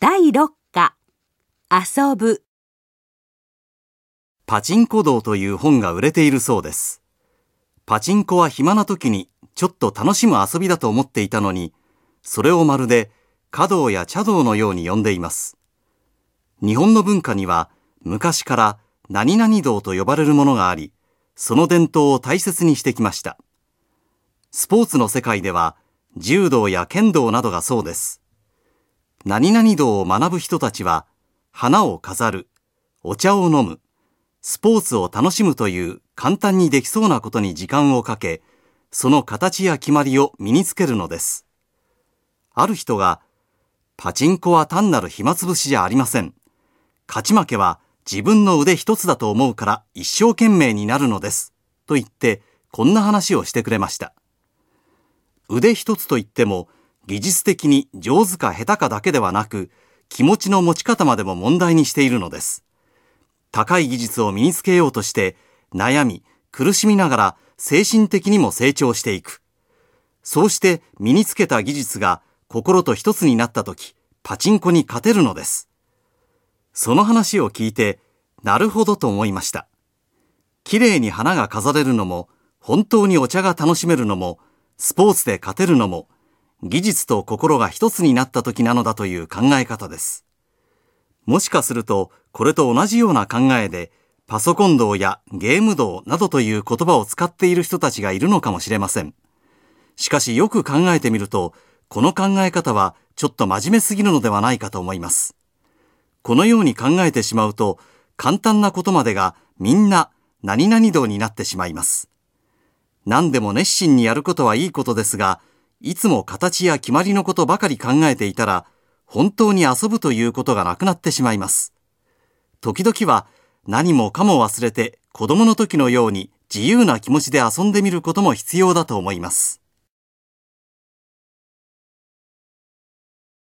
第6課遊ぶパチンコ道という本が売れているそうです。パチンコは暇な時にちょっと楽しむ遊びだと思っていたのに、それをまるで華道や茶道のように呼んでいます。日本の文化には昔から何々道と呼ばれるものがあり、その伝統を大切にしてきました。スポーツの世界では柔道や剣道などがそうです。何々道を学ぶ人たちは、花を飾る、お茶を飲む、スポーツを楽しむという簡単にできそうなことに時間をかけ、その形や決まりを身につけるのです。ある人が、パチンコは単なる暇つぶしじゃありません。勝ち負けは自分の腕一つだと思うから一生懸命になるのです。と言って、こんな話をしてくれました。腕一つと言っても、技術的に上手か下手かだけではなく、気持ちの持ち方までも問題にしているのです。高い技術を身につけようとして、悩み、苦しみながら精神的にも成長していく。そうして身につけた技術が心と一つになった時、パチンコに勝てるのです。その話を聞いて、なるほどと思いました。綺麗に花が飾れるのも、本当にお茶が楽しめるのも、スポーツで勝てるのも、技術と心が一つになった時なのだという考え方です。もしかすると、これと同じような考えで、パソコン道やゲーム道などという言葉を使っている人たちがいるのかもしれません。しかしよく考えてみると、この考え方はちょっと真面目すぎるのではないかと思います。このように考えてしまうと、簡単なことまでがみんな何々道になってしまいます。何でも熱心にやることはいいことですが、いつも形や決まりのことばかり考えていたら、本当に遊ぶということがなくなってしまいます。時々は何もかも忘れて子供の時のように自由な気持ちで遊んでみることも必要だと思います。